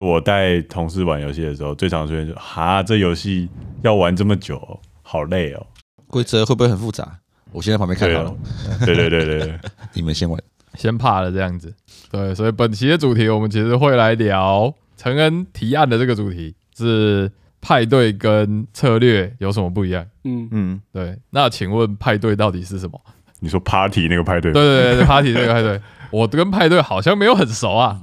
我带同事玩游戏的时候，最常出现就哈，这游戏要玩这么久，好累哦。规则会不会很复杂？我先在旁边看好了，对对对对对，你们先玩。先怕了这样子。对，所以本期的主题我们其实会来聊陈恩提案的这个主题是派对跟策略有什么不一样？嗯，嗯，对，那请问派对到底是什么？你说 party 那个派对，对对对对，party 那个派对，我跟派对好像没有很熟啊。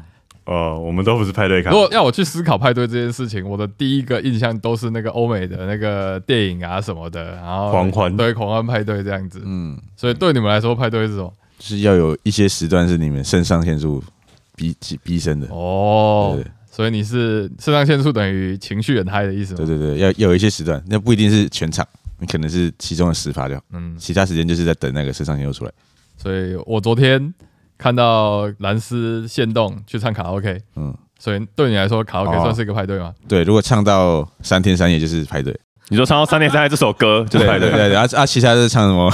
呃，我们都不是派对咖如。果要我去思考派对这件事情，我的第一个印象都是那个欧美的那个电影啊什么的，然后狂欢对狂欢派对这样子。嗯，所以对你们来说，派对是什么？就是要有一些时段是你们肾上腺素逼逼升的。哦对，所以你是肾上腺素等于情绪很嗨的意思吗？对对对，要要有一些时段，那不一定是全场，你可能是其中的十发就好，嗯，其他时间就是在等那个肾上腺素出来。所以我昨天看到蓝斯现动去唱卡拉 OK，嗯，所以对你来说，卡拉 OK 哦。算是一个派对吗？对，如果唱到三天三夜就是排队，你说唱到三天三夜这首歌就是对派对，对对，然后啊，其他是唱什么？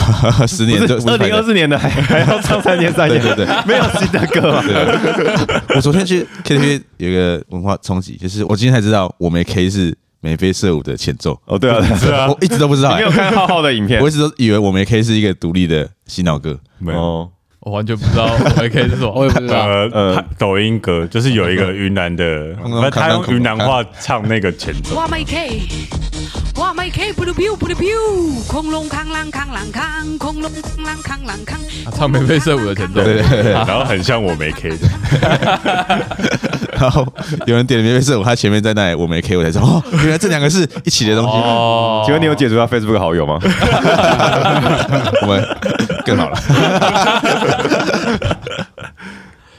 十年不就是二零二四年的还还要唱三天三夜，对对对，没有新的歌嘛？我昨天去 KTV 有一个文化冲击，就是我今天才知道我没 K 是眉飞色舞的前奏，哦，对啊，是啊。我，一直都不知道、你没有看浩浩的影片。我一直都以为我没 K 是一个独立的洗脑歌，没有。哦，我完全不知道 我 AK 是什么。我也不知道。呃抖音歌就是有一个云南的，他用云南话唱那个前奏，哇没 K，哇没 K，不噜 biu 不噜 biu，恐龙扛啷扛啷扛，恐龙扛啷扛啷扛。唱眉飞色舞的前奏，对对对。对，然后很像我没 K 的，然后有人点了眉飞色舞，他前面在那里我没 K，我才知道哦，原来这两个是一起的东西，哦，请问你有解除他 Facebook 好友吗？我们更好了。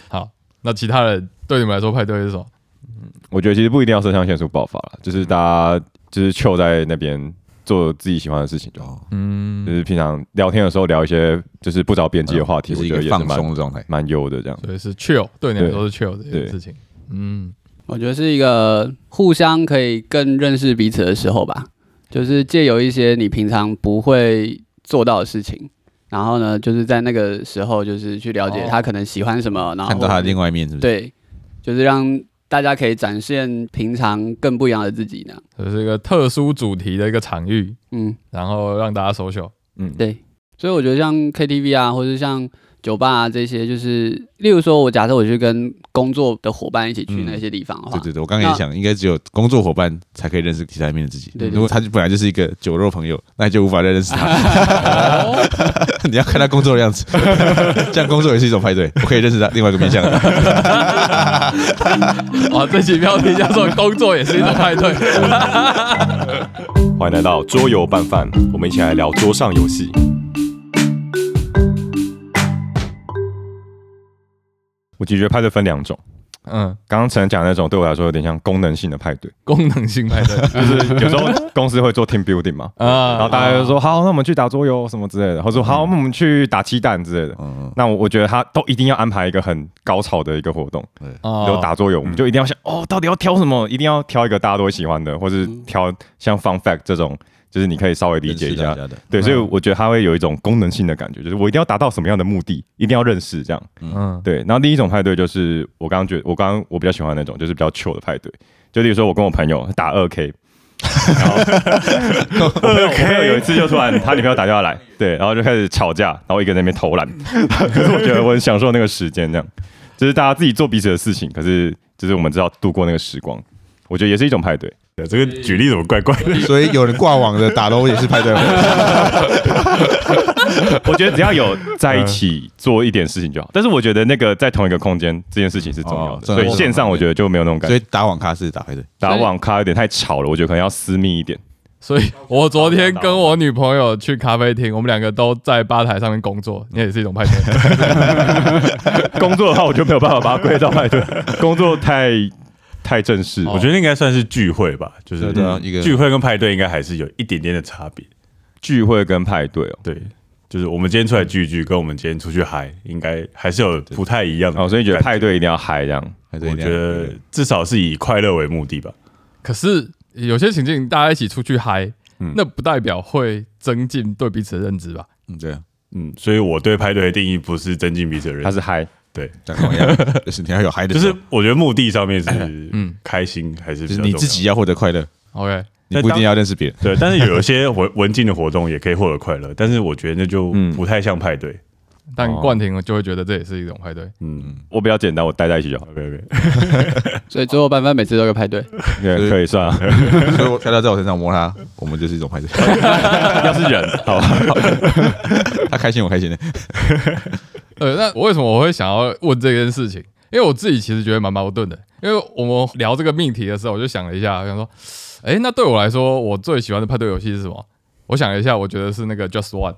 好，那其他人对你们来说派对是什么？我觉得其实不一定要肾上腺素爆发了，就是大家就是凑在那边做自己喜欢的事情就好。嗯就，是平常聊天的时候聊一些就是不着边际的话题，是一个放觉得也是蛮松的状态。蛮优的这样。所以是 chill，对你来说是 chill 这件事情。嗯，我觉得是一个互相可以更认识彼此的时候吧，就是借由一些你平常不会做到的事情，然后呢，就是在那个时候，就是去了解哦他可能喜欢什么，然后看到他的另外一面，是不是？对，就是让大家可以展现平常更不一样的自己那样。这是一个特殊主题的一个场域，嗯，然后让大家 social。嗯，对，所以我觉得像 KTV 啊，或者像酒吧啊这些，就是例如说，我假设我去跟工作的伙伴一起去嗯那些地方的话，对对对，我刚刚也想，应该只有工作伙伴才可以认识其他一面的自己。对对如果他就本来就是一个酒肉朋友，那你就无法再认识他。哦，你要看他工作的样子，这样工作也是一种派对，我可以认识他另外一个面向。哇，这期标题叫做“工作也是一种派对欢迎来到桌游拌饭，我们一起来聊桌上游戏。我其实觉得派对分两种，”。嗯，刚刚陈讲那种对我来说有点像功能性的派对，功能性派对。就是有时候公司会做 team building 嘛，啊然后大家就说好，那我们去打桌游什么之类的，或者说好，那我们去打鸡蛋之类的。嗯，那我我觉得他都一定要安排一个很高潮的一个活动，哦有打桌游，我们就一定要想哦，到底要挑什么？一定要挑一个大家都会喜欢的，或是挑像 fun fact 这种，就是你可以稍微理解一下。对，所以我觉得它会有一种功能性的感觉，就是我一定要达到什么样的目的，一定要认识这样。嗯，对，然后第一种派对就是我刚刚觉得，我刚刚我比较喜欢那种，就是比较 chill 的派对。就例如说，我跟我朋友打二 K，然后我朋友我朋友有一次就突然他女朋友打电话来，对，然后就开始吵架，然后一个人在那边偷懒。可是我觉得我很享受那个时间，这样就是大家自己做彼此的事情，可是就是我们知道度过那个时光，我觉得也是一种派对。对这个举例怎么怪怪的？所以有人挂网的打楼也是派对吗？我觉得只要有在一起做一点事情就好，但是我觉得那个在同一个空间这件事情是重要的，哦所以线上我觉得就没有那种感觉。所以打网咖是打派对。打网咖有点太吵了，我觉得可能要私密一点。所以我昨天跟我女朋友去咖啡厅，我们两个都在吧台上面工作，那也是一种派对。工作的话，我就没有办法把它归到派对，工作太太正式。我觉得应该算是聚会吧，就是对啊一个聚会跟派对应该还是有一点点的差别。聚会跟派对哦，对，就是我们今天出来聚一聚，跟我们今天出去嗨，应该还是有不太一样的。哦，所以觉得派对一定要嗨这样。我觉得至少是以快乐为目的吧。可是有些情境，大家一起出去嗨，嗯那不代表会增进对彼此的认知吧？嗯对啊，嗯，所以我对派对的定义不是增进彼此的认识，他是嗨，对，但同样，就是你要有嗨的就是我觉得目的上面是嗯开心还是你自己要获得快乐，OK，你不一定要认识别人。对，但是有一些文 文静的活动也可以获得快乐，但是我觉得那就嗯不太像派对。但哦冠廷就会觉得这也是一种派对。嗯我比较简单，我待在一起就好，，OK OK，所以最后班班每次都有个派对。对，可以算啊。所以我飘到在我身上摸他，我们就是一种派对。要是人，好吧，他开心，我开心的。呃，那我为什么我会想要问这件事情？因为我自己其实觉得蛮矛盾的。因为我们聊这个命题的时候，我就想了一下，我想说，哎，那对我来说，我最喜欢的派对游戏是什么？我想了一下，我觉得是那个 Just One，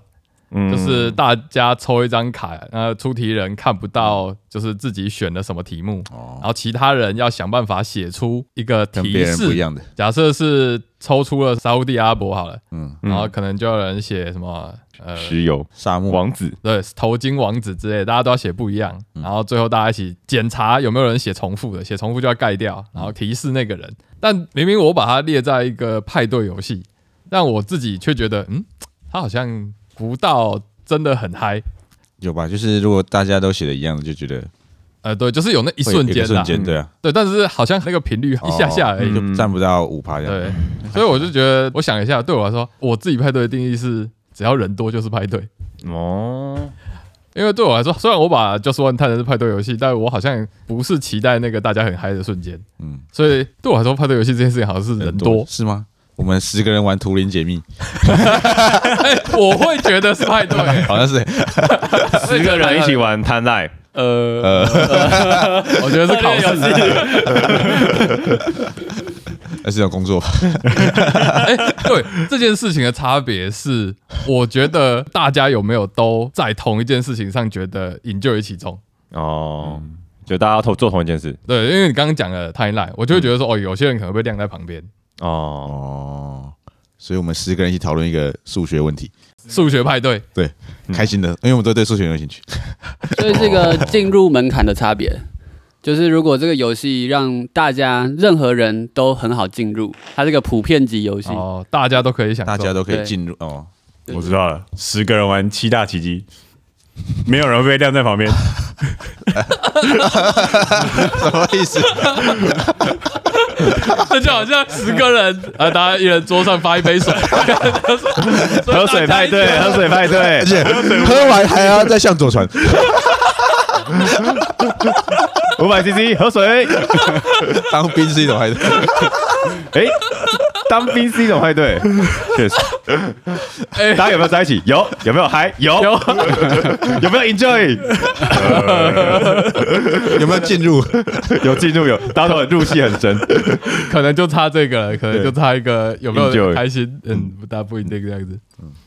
嗯就是大家抽一张卡，那出题人看不到就是自己选的什么题目，哦然，后其他人要想办法写出一个提跟人不一示。样的，假设是抽出了沙烏地阿拉伯好了，嗯，然后可能就有人写什么呃石油。沙漠。王子，对，头巾王子之类，大家都要写不一样，然后最后大家一起检查有没有人写重复的，写重复就要盖掉，然后提示那个人。但明明我把它列在一个派对游戏，但我自己却觉得，嗯，它好像不到真的很嗨。有吧？就是如果大家都写的一样，就觉得呃，对，就是有那一瞬间瞬间，对啊，对，但是好像那个频率一下下而已。就占不到五趴这样。对，所以我就觉得，我想一下，对我来说，我自己派对的定义是，只要人多就是派对。哦，因为对我来说，虽然我把 Just One 看成是派对游戏，但我好像不是期待那个大家很嗨的瞬间。嗯，所以对我来说，派对游戏这件事情好像是人多，是吗？我们十个人玩图灵解密，哎，我会觉得是派对。好像是十个人一起玩 摊赖，呃，我觉得是考试。那 是要工作吧。哎，对这件事情的差别是，我觉得大家有没有都在同一件事情上觉得引咎于其中。哦，就大家同做同一件事，对，因为你刚刚讲的 timeline，我就会觉得说，哦，有些人可能会晾在旁边。哦，哦，所以我们十个人一起讨论一个数学问题，数学派对，对，开心的，因为我们都对数学有兴趣。所以这个进入门槛的差别，就是如果这个游戏让大家任何人都很好进入，它是个普遍级游戏，哦，大家都可以想，大家都可以对进入哦。我知道了，十个人玩七大奇迹，没有人会被晾在旁边。什么意思？这就好像十个人，呃，大家一人桌上发一杯水，喝水派对，喝。水派对。而，且喝完还要再向左传，五百 CC 喝水，当兵是一种还是？哎，当兵是一种派对，确实。哎大家有没有在一起？有，有没有嗨？有，有 有没有 enjoy？有没有进入？有进入有，大家都很入戏很深。可能就差这个了，可能就差一个有没有开心，嗯，不大不一定这样子。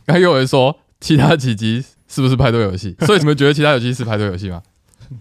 刚才有人说其他几集是不是派对游戏？所以你们觉得其他游戏是派对游戏吗？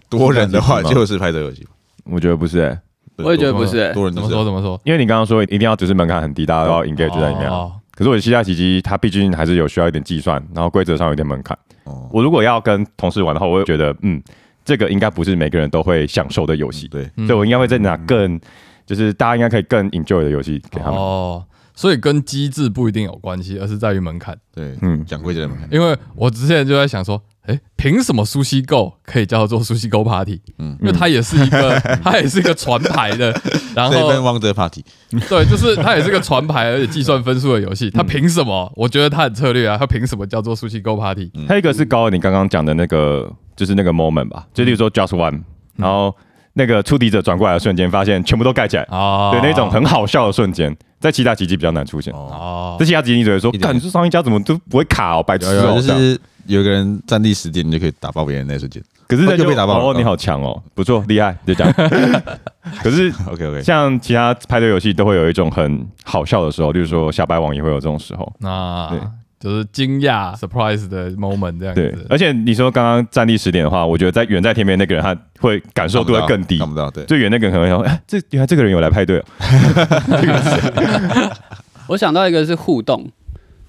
多人的话就是派对游戏。我觉得不是哎，我也觉得不是、欸。怎么多人怎么说怎么说？因为你刚刚说一定要只是门槛很低，大家都要 engage 在里面啊。哦可是我的西下奇迹，它毕竟还是有需要一点计算，然后规则上有点门槛。哦，我如果要跟同事玩的话，我会觉得，嗯，这个应该不是每个人都会享受的游戏，对，嗯所以我应该会再拿更，就是大家应该可以更 enjoy 的游戏给他们。哦，所以跟机制不一定有关系，而是在于门槛。对，嗯讲规则的门槛。因为我之前就在想说，哎，凭什么苏西 Go 可以叫做苏西 Go Party？嗯因为它也是一个，它也是一个传牌的，然后 Seven Wonder Party，对，就是它也是个传牌而且计算分数的游戏。它凭什么？我觉得它很策略啊，它凭什么叫做苏西 Go Party？还有一个是高，你刚刚讲的那个，就是那个 moment 吧，就例如说 just one，然后那个出题者转过来的瞬间，发现全部都盖起来，哦，对，那种很好笑的瞬间，在其他集集比较难出现。哦，哦在，其他集你只会说，一点。干，你说上一家怎么都不会卡哦，白痴有有哦，就是有个人占地十点，你就可以打爆别人那瞬间。可是那就又被打爆了。哦，你好强哦，不错，厉害，就这样。可是 OK OK，像其他派对游戏都会有一种很好笑的时候，例如说小白网也会有这种时候。那对就是惊讶 surprise 的 moment 这样对子，。而且你说刚刚站立十点的话，我觉得在远在天边那个人他会感受度会更低看，不到。对，最远那个人可能会想，哎，这原来这个人有来派对哦。我想到一个是互动，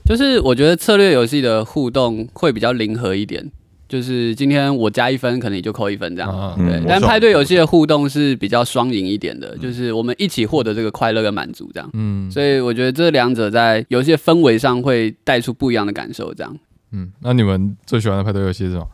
就是我觉得策略游戏的互动会比较灵活一点，就是今天我加一分，可能你就扣一分这样。对，但派对游戏的互动是比较双赢一点的，就是我们一起获得这个快乐跟满足这样。嗯所以我觉得这两者在游戏的氛围上会带出不一样的感受。这样，嗯，那你们最喜欢的派对游戏是什么？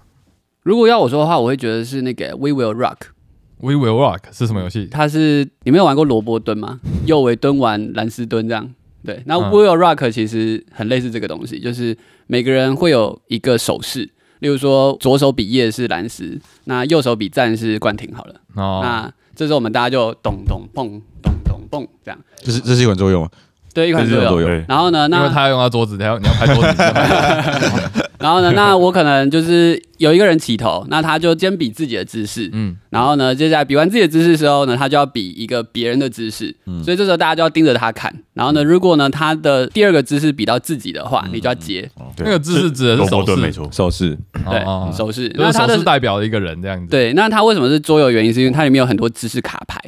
如果要我说的话，我会觉得是那个 We Will Rock，We Will Rock 是什么游戏？它是你没有玩过萝卜蹲吗？右为蹲完蓝斯蹲这样。对，那嗯 We Will Rock 其实很类似这个东西，就是每个人会有一个手势，例如说左手比叶是蓝石，那右手比赞是冠廷好了。哦，那这时候我们大家就咚咚蹦咚咚蹦这样，这是这是一款作用吗？对，一款都有。这是有作用。对，然后呢，那因为他要用到桌子，他要你要拍桌子，然后呢，那我可能就是有一个人起头，那他就先比自己的姿势，嗯，然后呢，接下来比完自己的姿势之后呢，他就要比一个别人的姿势，所以这时候大家就要盯着他看。然后呢，如果呢他的第二个姿势比到自己的话，你就要接，那个姿势指的是手势。没错，手势，对哦，手势。就是手那他的势代表一个人这样子。对，那他为什么是桌游？原因是因为它里面有很多姿势卡牌。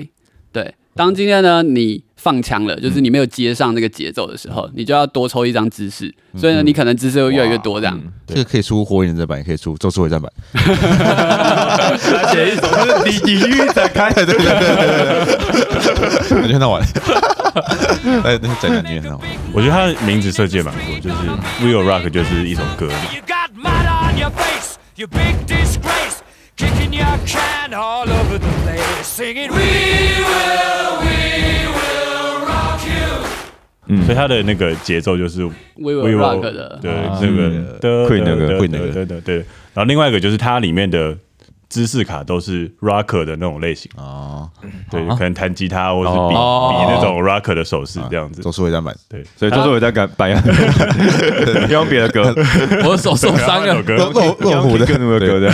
对，当今天呢你放枪了，就是你没有接上那个节奏的时候，你就要多抽一张姿势，所以呢你可能姿势会越来越多这样。这个可以出火影忍者版，也可以出咒术回战版。写一首就是地地狱展开，对对对我觉得很好玩。哎，那宅男女也很好玩。我觉得他的名字设计也蛮酷，就是 Will Rock 就是一首歌，You got mud on your face, you big disgrace, kicking your can all over the place, singing We will, we will rock you. 所以他的那个节奏就是 We will rock 的，对啊。那个的 Queen 那个会那个。对对对，然后另外一个就是它里面的姿势卡都是 rocker 的那种类型，哦，对，可能弹吉他或是比哦。比那种 rocker 的手势这样子。咒，术回战版。所以就是我在改版，用别的歌，我的手受伤了，歌肉肉肉虎的歌的，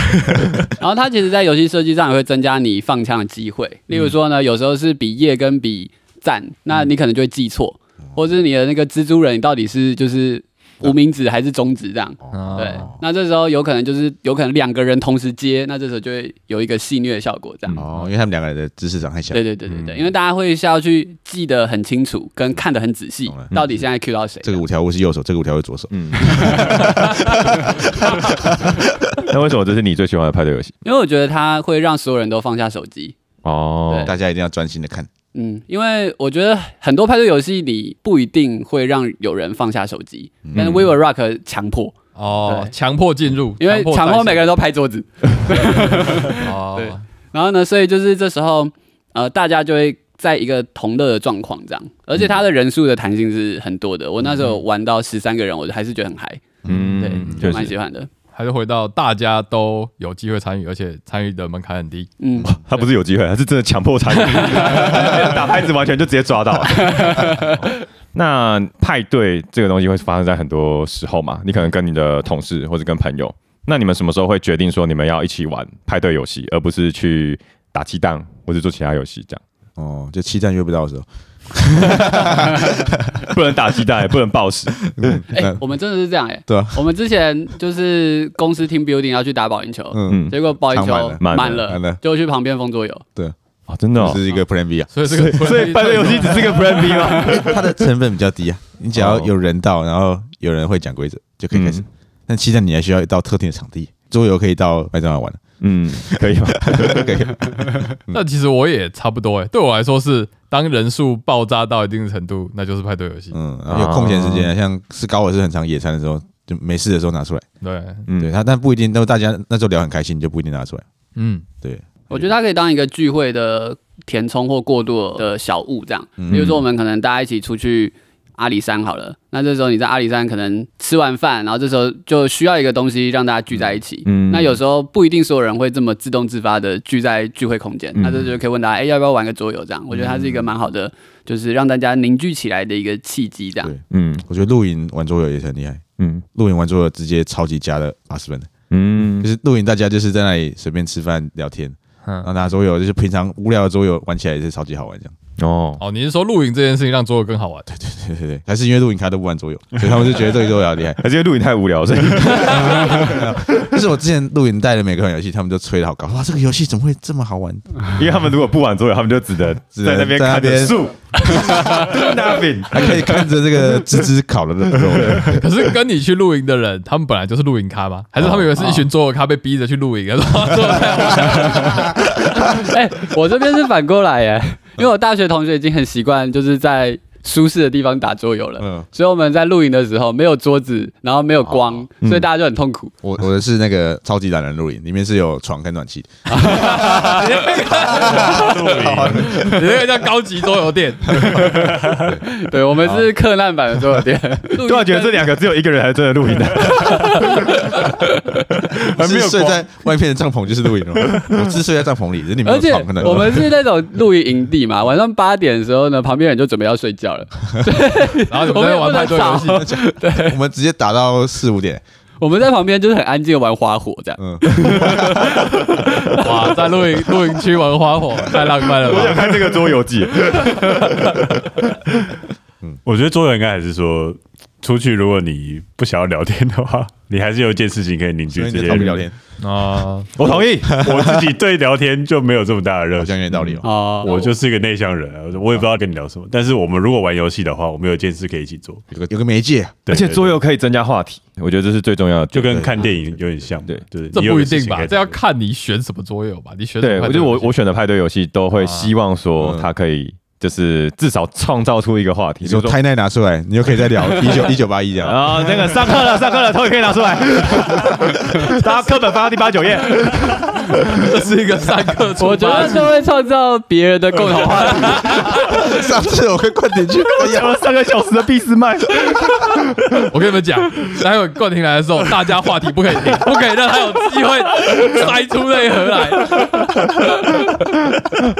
然后它其实，在游戏设计上也会增加你放枪的机会。例如说呢，有时候是比耶跟比赞，那你可能就会记错，或者是你的那个蜘蛛人，你到底是就是无名指还是中指这样。哦对，那这时候有可能就是有可能两个人同时接，那这时候就会有一个戏虐的效果这样。哦，因为他们两个人的姿势长太像对。对对对对，因为大家会是要去记得很清楚，跟看得很仔细到底现在 Q 到谁。这个五条悟是右手，这个五条悟是左手。嗯。那为什么这是你最喜欢的派对游戏？因为我觉得它会让所有人都放下手机。哦，大家一定要专心的看。嗯，因为我觉得很多派对游戏你不一定会让有人放下手机，但是 We Will Rock 强迫，哦，强迫进入，因为强迫每个人人都拍桌子，哦，对然后呢，所以就是这时候呃，大家就会在一个同乐的状况这样，而且它的人数的弹性是很多的。我那时候玩到十三个人，我还是觉得很嗨，嗯。对，就蛮喜欢的。还是回到大家都有机会参与，而且参与的门槛很低。嗯，他不是有机会，他是真的强迫参与，打拍子完全就直接抓到了。那派对这个东西会发生在很多时候嘛？你可能跟你的同事或者跟朋友，那你们什么时候会决定说你们要一起玩派对游戏，而不是去打鸡蛋或者做其他游戏这样？哦，就七战约不到的时候，不能打鸡蛋，也不能暴食。哎、那我们真的是这样哎、对啊，我们之前就是公司 team building 要去打保龄球，嗯，嗯，结果保龄球场满了满了了，就去旁边封桌游。对啊，真的哦。是一个 Plan B 啊，所以这个所以派对游戏只是个 Plan B 吗？它的成本比较低啊，你只要有人到，然后有人会讲规则就可以开始嗯。但期待你还需要到特定的场地，桌游可以到麦当劳玩，嗯，可以吗？可以。那其实我也差不多哎，对我来说是当人数爆炸到一定程度，那就是派对游戏。嗯，然后有空闲时间啊，像是高尔是很常野餐的时候，就没事的时候拿出来。对，嗯对他，但不一定，都大家那时候聊很开心，就不一定拿出来。嗯，对，我觉得它可以当一个聚会的填充或过渡的小物，这样。嗯比如说，我们可能大家一起出去阿里山好了，那这时候你在阿里山可能吃完饭，然后这时候就需要一个东西让大家聚在一起。嗯那有时候不一定所有人会这么自动自发的聚在聚会空间，嗯那这就可以问大家，哎、要不要玩个桌游？这样，我觉得它是一个蛮好的，就是让大家凝聚起来的一个契机。这样对，嗯我觉得露营玩桌游也是很厉害。嗯露营玩桌游直接超级加了八十分的，嗯就是露营大家就是在那里随便吃饭聊天，嗯然后拿桌游，就是平常无聊的桌游玩起来也是超级好玩这样。哦，哦，你是说露营这件事情让桌游更好玩？对对对对对，还是因为露营卡都不玩桌游，所以他们就觉得这个桌游好厉害。还是因为录影太无聊，所以 就是我之前露营带的每个款游戏，他们就吹的好高，哇，这个游戏怎么会这么好玩？因为他们如果不玩桌游，他们就只能只能在那边看着树 nothing。还可以看着这个芝芝烤的肉。可是跟你去露营的人，他们本来就是露营咖吗？还是他们以为是一群桌游咖被逼着去露营？然后桌游太好玩哎、我这边是反过来耶，因为我大学同学已经很习惯，就是在舒适的地方打桌游了。嗯，所以我们在露营的时候没有桌子，然后没有光，嗯所以大家就很痛苦。我我的是那个超级懒人露营，里面是有床跟暖气的。你那个叫高级桌游店，对，我们是克难版的桌游店。突然觉得这两个只有一个人才真的露营的，还没有睡在外面的帐篷就是露营了。我是睡在帐篷里，里面有而且床跟暖气。我们是那种露营营地嘛，晚上八点的时候呢，旁边人就准备要睡觉了。然后你们在玩派对游戏，对我们直接打到四五点。我们在旁边就是很安静的玩花火这样。嗯，哇，在露营露营区玩花火，太浪漫了我想？看这个桌游记。我觉得桌游应该还是说，出去如果你不想要聊天的话，你还是有一件事情可以凝聚所以这些人聊天，啊，我同意，我自己对聊天就没有这么大的热情好像。有点道理哦。哦，我就是一个内向人啊，我也不知道跟你聊什么。但是我们如果玩游戏的话，我们有一件事可以一起做，有个有个媒介，而且桌游可以增加话题，我觉得这是最重要的。就跟看电影有点像。对对，这不一定吧？这要看你选什么桌游吧。你选什对？我觉得我我选的派对游戏都会希望说嗯它可以就是至少创造出一个话题，你说胎内拿出来，你就可以再聊 一九一九八一这样。啊，那个上课了，上课了，头也可以拿出来，大家课本翻到第八九页。这是一个上课我觉得这会创造别人的共同话题。上次我跟冠廷去，哎呀，讲了三个小时的俾斯麦，我跟你们讲，待会冠廷来的时候，大家话题不可以停，不可以让他有机会塞出内核来。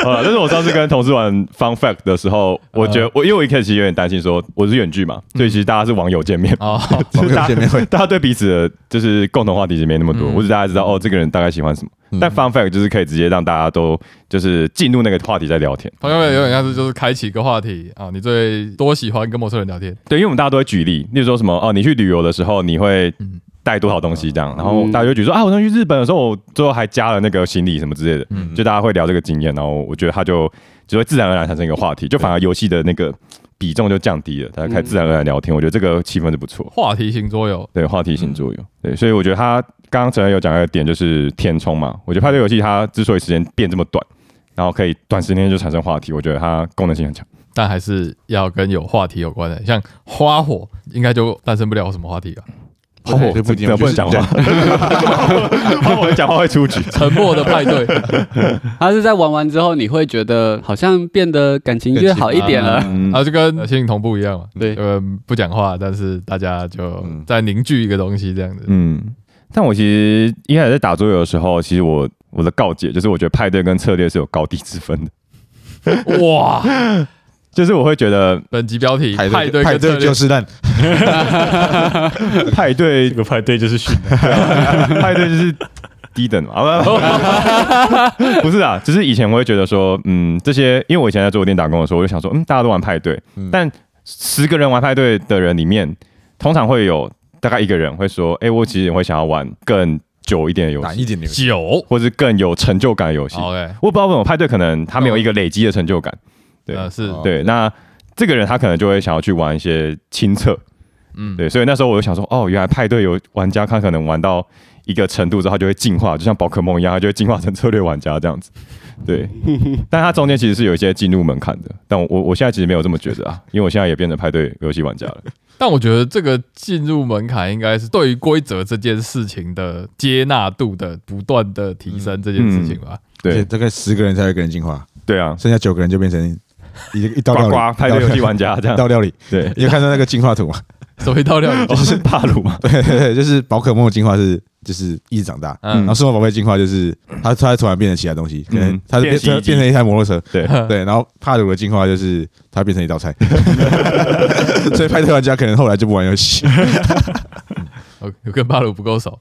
好了，这是我上次跟同事玩 Fun Fact 的时候，我觉得我因为我一开始其实有点担心说我是远距嘛，所以其实大家是网友见面。哦，网友见面会，大家对彼此的就是共同话题其实没那么多，嗯我只大家知道哦，这个人大概喜欢什么。但 fun fact 就是可以直接让大家都就是进入那个话题在聊天。朋友们有点像是就是开启一个话题啊，你最多喜欢跟陌生人聊天？对，因为我们大家都会举例，例如说什么哦，你去旅游的时候你会嗯带多少东西这样，然后大家就举说啊，我上去日本的时候，我最后还加了那个行李什么之类的，就大家会聊这个经验，然后我觉得他就就会自然而然产生一个话题，就反而游戏的那个比重就降低了，大家开始自然而然聊天，我觉得这个气氛是不错。话题型桌游，对话题型桌游，对，所以我觉得他刚刚陈恩有讲到一个点，就是填充嘛。我觉得派对游戏它之所以时间变这么短，然后可以短时间就产生话题，我觉得它功能性很强。但还是要跟有话题有关的，像花火，应该就诞生不了什么话题吧？花火不一定不能讲话，花火讲话会出局。沉默的派对，他是在玩完之后，你会觉得好像变得感情越好一点了。嗯啊，就跟心灵同步一样嘛。对呃，不讲话，但是大家就嗯在凝聚一个东西这样子。嗯，但我其实一开始在打桌游的时候，其实我我的告解就是，我觉得派对跟策略是有高低之分的。哇，就是我会觉得本集标题：派派对对派对就是烂，派 对这个派对就是训的，派对就是低等嘛，啊不 不是啊，只是以前我会觉得说，嗯，这些，因为我以前在桌游店打工的时候，我就想说，嗯，大家都玩派对，嗯。但十个人玩派对的人里面，通常会有大概一个人会说，哎、我其实会想要玩更久一点的游戏，难一点的游戏。酒。或是更有成就感的游戏。OK，我不知道为什么派对可能它没有一个累积的成就感，对呃，是哦对，那这个人他可能就会想要去玩一些亲测，嗯，对，所以那时候我就想说，哦，原来派对有玩家，他可能玩到一个程度之后，他就会进化，就像宝可梦一样，他就会进化成策略玩家这样子。对，但他中间其实是有一些进入门槛的，但我我我现在其实没有这么觉得啊，因为我现在也变成派对游戏玩家了。但我觉得这个进入门槛应该是对于规则这件事情的接纳度的不断的提升这件事情吧。对大概十个人才有一个人进化，对啊，剩下九个人就变成一一道呱料理，呱派对游戏玩家这一样，道料理。对，你有看到那个进化图吗？所谓一道料理？就是帕鲁嘛，对 对对，就是宝可梦的进化是就是一直长大，嗯。然后数码宝贝进化就是它它突然变成其他东西，可能嗯。它是变变洗衣机变成一台摩托车，对，对，然后帕鲁的进化就是它变成一道菜，所以派对玩家可能后来就不玩游戏。我我跟巴鲁不够熟，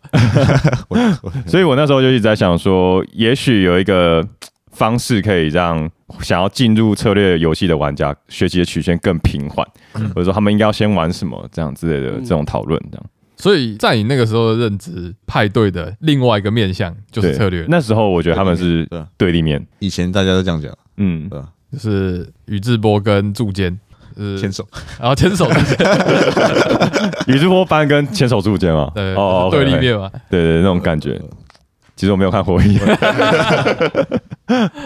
所以我那时候就一直在想说，也许有一个方式可以让想要进入策略游戏的玩家学习的曲线更平缓，或者说他们应该要先玩什么这样之类的这种讨论，这样。所以在你那个时候的认知，派对的另外一个面向就是策略，那时候我觉得他们是对立面，以前大家都这样讲，嗯，对？就是宇智波跟柱间，是牵手，然后牵手。之间，宇智波斑跟牵手柱间嘛，对哦，对立面嘛。对对，那种感觉，其实我没有看火影，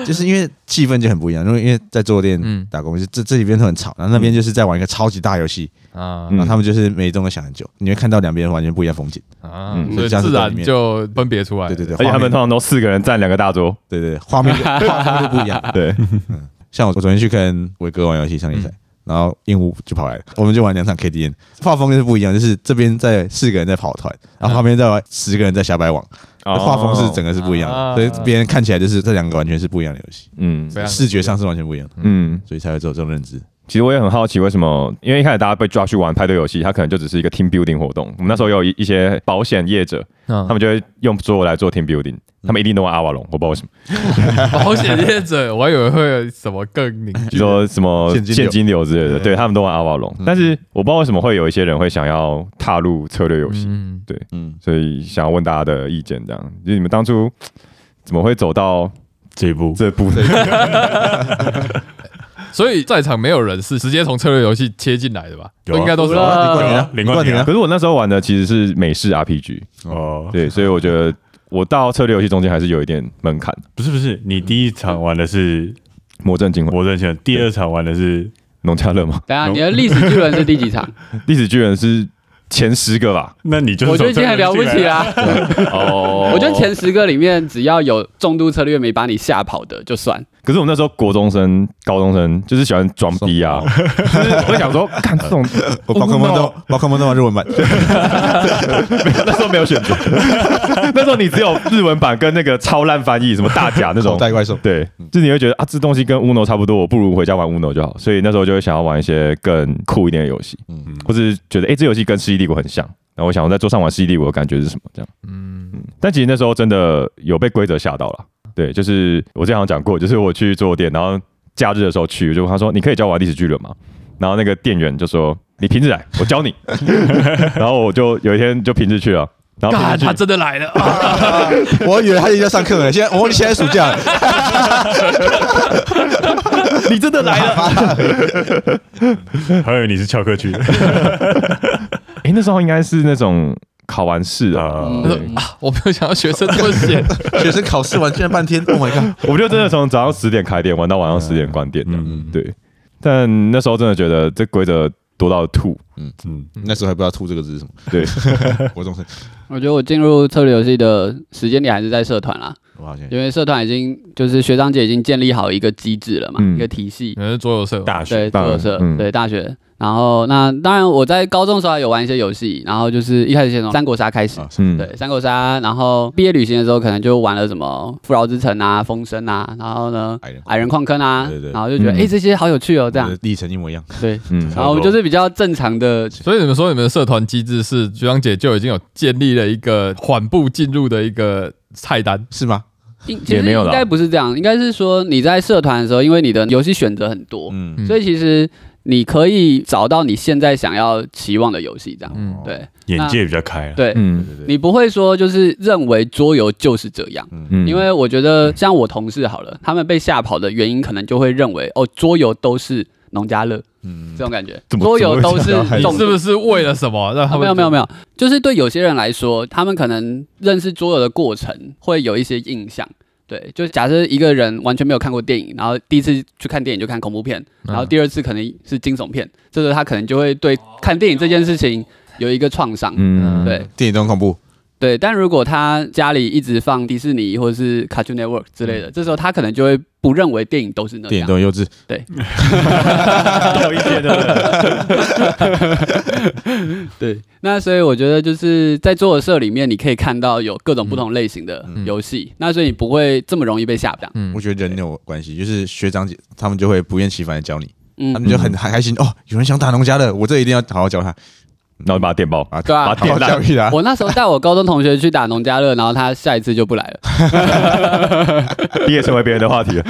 就是因为气氛就很不一样，因为因为在桌游店嗯。打工，就这这里边都很吵，然后那边就是在玩一个超级大游戏，啊。嗯然后他们就是每一栋都想很久，你会看到两边完全不一样风景。啊嗯，所以这样子自然就分别出来。对对对，而且他们通常都四个人占两个大桌，对对对画面就画面就不一样。对，像我我昨天去跟伟哥玩游戏上一赛，然后鹦鹉就跑来了，我们就玩两场 KDN，画风就是不一样，就是这边在四个人在跑团，然后旁边在玩十个人在瞎摆网，画风是整个是不一样哦的，所以别人看起来就是这两个完全是不一样的游戏，嗯。视觉上是完全不一样的，嗯。所以才会有这种认知。其实我也很好奇，为什么？因为一开始大家被抓去玩派对游戏，它可能就只是一个 team building 活动。我们那时候有一一些保险业者，嗯他们就会用桌游来做 team building，他们一定都玩阿瓦隆，我不知道为什么。保险业者，我还以为会有什么更凝比聚如说什么现金流现金流之类的，对他们都玩阿瓦隆。但是我不知道为什么会有一些人会想要踏入策略游戏，嗯，嗯，所以想要问大家的意见，这样就是你们当初怎么会走到这一步 这步？所以在场没有人是直接从策略游戏切进来的吧？有啊应该都是有啊冠廷啊，林冠廷啊可是我那时候玩的其实是美式 RPG，哦，对，所以我觉得我到策略游戏中间还是有一点门槛。不是不是，你第一场玩的是魔阵惊魂，魔阵线，第二场玩的是农家乐吗？等一下你的历史巨人是第几场？历史巨人是前十个吧？那你就是我觉得已经很了不起啊！啦。哦 我觉得前十个里面，只要有重度策略没把你吓跑的，就算。可是我那时候国中生、高中生就是喜欢装逼啊，就是我想说，看这种我宝可梦都宝可梦都玩日文版，那时候没有选择，那时候你只有日文版跟那个超烂翻译，什么大甲那种口。袋怪兽。对，就是你会觉得啊，这东西跟 Uno 差不多，我不如回家玩 Uno 就好。所以那时候就会想要玩一些更酷一点的游戏，嗯或是觉得哎、诶这游戏跟《世纪帝国》很像，然后我想我在桌上玩《世纪帝国》的感觉是什么？这样，嗯，但其实那时候真的有被规则吓到了。对，就是我之前好像讲过，就是我去坐店，然后假日的时候去，我就问他说：“你可以教我玩历史巨人吗？”然后那个店员就说：“你平日来，我教你。”然后我就有一天就平日去了，然后他，真的来了，啊 我以为他已经在上课了，现在我现在暑假了，你真的来了。还以为你是翘课去的哎，那时候应该是那种考完试啊，啊。他说啊，我没有想到学生这么闲，学生考试完居然半天，Oh my god！我们就真的从早上十点开店玩到晚上十点关店的。嗯对，但那时候真的觉得这规则多到吐。嗯嗯，那时候还不知道“吐”这个字是什么，对，我总是，我觉得我进入策略游戏的时间点还是在社团啦，我发现因为社团已经就是学长姐已经建立好一个机制了嘛，嗯。一个体系。可能是桌游社，大学。对，桌游社，嗯。对大学。然后那当然我在高中的时候还有玩一些游戏，然后就是一开始先从三国杀开始，啊嗯，对，三国杀，然后毕业旅行的时候可能就玩了什么富饶之城啊、风声啊，然后呢矮人矮人矿坑啊对对，然后就觉得嗯。哎、这些好有趣哦，这样。历程一模一样，对，嗯，然后我们就是比较正常的，所以你们说你们的社团机制是学长姐就已经有建立了一个缓步进入的一个菜单，是吗？应其实也没有啦。应该不是这样，应该是说你在社团的时候，因为你的游戏选择很多，嗯，嗯。所以其实你可以找到你现在想要期望的游戏，这样，嗯，对。眼界比较开了。对。嗯。对对对，你不会说就是认为桌游就是这样，嗯。因为我觉得像我同事好了，他们被吓跑的原因可能就会认为哦，桌游都是农家乐嗯。这种感觉，桌游都是是不是为了什么？让他啊，们没有没有没有，就是对有些人来说，他们可能认识桌游的过程会有一些印象。对，就假设一个人完全没有看过电影，然后第一次去看电影就看恐怖片，然后第二次可能是惊悚片，这时候他可能就会对看电影这件事情有一个创伤。嗯，对。电影都很恐怖，对，但如果他家里一直放迪士尼或者是 Cartoon Network 之类的，这时候他可能就会不认为电影都是那样电影都。很幼稚，有 一些的，对，那所以我觉得就是在桌游社里面，你可以看到有各种不同类型的嗯。游戏，那所以你不会这么容易被吓到。嗯。我觉得人有关系，就是学长姐他们就会不厌其烦的教你，嗯。他们就很很开心哦，有人想打农家的，我这一定要好好教他然后把它电爆，啊，对啊。好好点烂我那时候带我高中同学去打农家乐，然后他下一次就不来了。你也成为别人的话题了。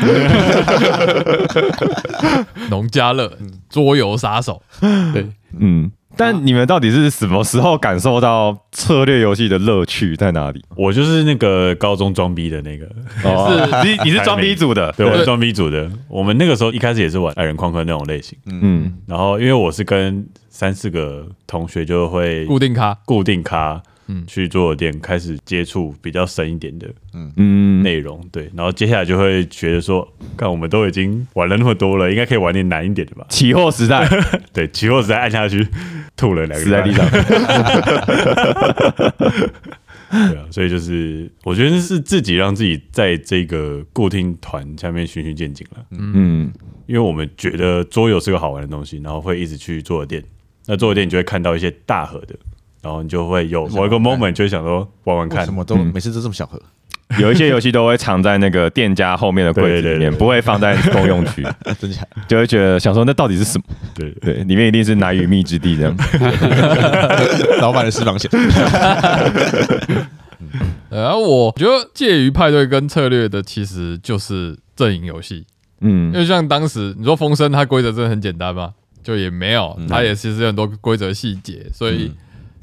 农家乐桌游杀手，对，嗯，但你们到底是什么时候感受到策略游戏的乐趣在哪里？我就是那个高中装逼的那个，哦，你你是装逼组的，对，我是装逼组的。我们那个时候一开始也是玩矮人矿坑那种类型，嗯。然后因为我是跟三四个同学就会固定咖，固定咖，嗯。去桌游店开始接触比较深一点的嗯，内容，对，然后接下来就会觉得说，看我们都已经玩了那么多了，应该可以玩点难一点的吧？起货时代。对，起货时代按下去吐了两个死在地上，对啊，所以就是我觉得是自己让自己在这个固定团下面循序渐进了，嗯，因为我们觉得桌游是个好玩的东西，然后会一直去做店，那做店你就会看到一些大盒的，然后你就会有某一个 moment 就会想说玩玩看什，么都每次都这么小盒，有一些游戏都会藏在那个店家后面的柜子里面，不会放在公用区，真假？就会觉得想说那到底是什么？对，对，里面一定是奶与蜜之地这样。老板的私房钱，呃 然后我觉得介于派对跟策略的，其实就是阵营游戏。嗯因嗯为像当时你说风声，它规则真的很简单吗？就也没有，它也其实有很多规则细节。所以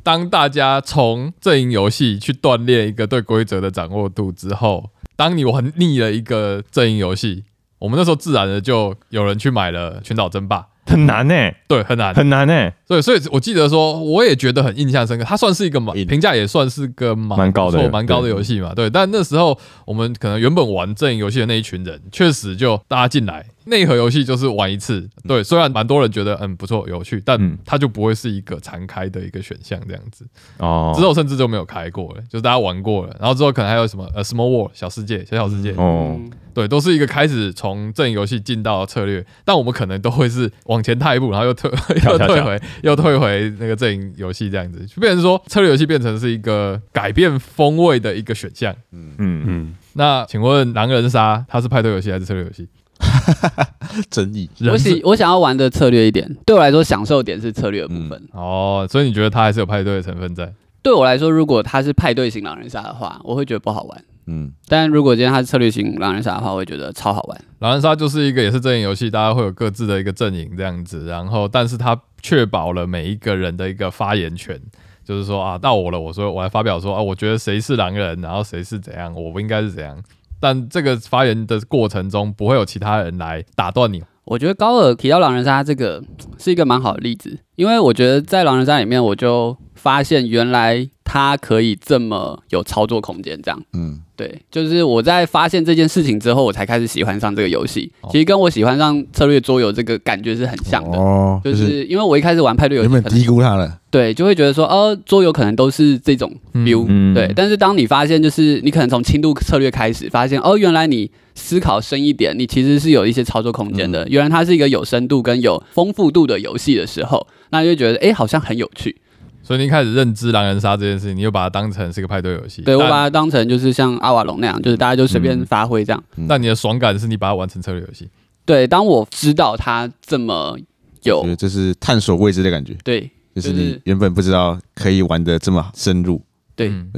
当大家从阵营游戏去锻炼一个对规则的掌握度之后，当你玩腻了一个阵营游戏，我们那时候自然的就有人去买了《群岛争霸》，很难呢、对，很难，很难呢、对，所以我记得说，我也觉得很印象深刻。它算是一个蛮评价也算是个蛮蛮高的蛮高的游戏嘛。对，但那时候我们可能原本玩阵营游戏的那一群人，确实就大家进来内核游戏就是玩一次。对，虽然蛮多人觉得嗯不错有趣，但嗯它就不会是一个常开的一个选项这样子。哦，之后甚至就没有开过了，就是大家玩过了。然后之后可能还有什么呃 Small World 小世界小小世界，哦，嗯对，都是一个开始从阵营游戏进到策略，但我们可能都会是往前踏一步，然后又退 又退回又退回那个阵营游戏这样子，就变成说策略游戏变成是一个改变风味的一个选项。嗯嗯，嗯，那请问狼人杀它是派对游戏还是策略游戏？争议。我喜我想要玩的策略一点，对我来说享受点是策略的部分。哦，所以你觉得它还是有派对的成分在？对我来说，如果它是派对型狼人杀的话，我会觉得不好玩。嗯，但如果今天它是策略型狼人杀的话，我会觉得超好玩。狼人杀就是一个也是阵营游戏，大家会有各自的一个阵营这样子，然后但是它确保了每一个人的一个发言权，就是说啊，到我了，我说我来发表说啊，我觉得谁是狼人，然后谁是怎样，我不应该是怎样。但这个发言的过程中，不会有其他人来打断你。我觉得高尔提到狼人杀这个是一个蛮好的例子，因为我觉得在狼人杀里面，我就发现原来它可以这么有操作空间，这样。嗯，对，就是我在发现这件事情之后，我才开始喜欢上这个游戏。哦其实跟我喜欢上策略桌游这个感觉是很像的，哦，就就是是因为我一开始玩派对游戏，可能原本低估他了，对，就会觉得说，哦，桌游可能都是这种 view，、嗯对。但是当你发现，就是你可能从轻度策略开始，发现哦，原来你思考深一点，你其实是有一些操作空间的。原来它是一个有深度跟有丰富度的游戏的时候，那你就觉得，哎，好像很有趣。所以你一开始认知狼人杀这件事情，你就把它当成是个派对游戏。但对我把它当成就是像阿瓦隆那样，就是大家就随便发挥这样。但你的爽感是你把它玩成策略游戏。对，当我知道它这么有觉得这是探索未知的感觉，对就是你原本不知道可以玩的这么深入，对嗯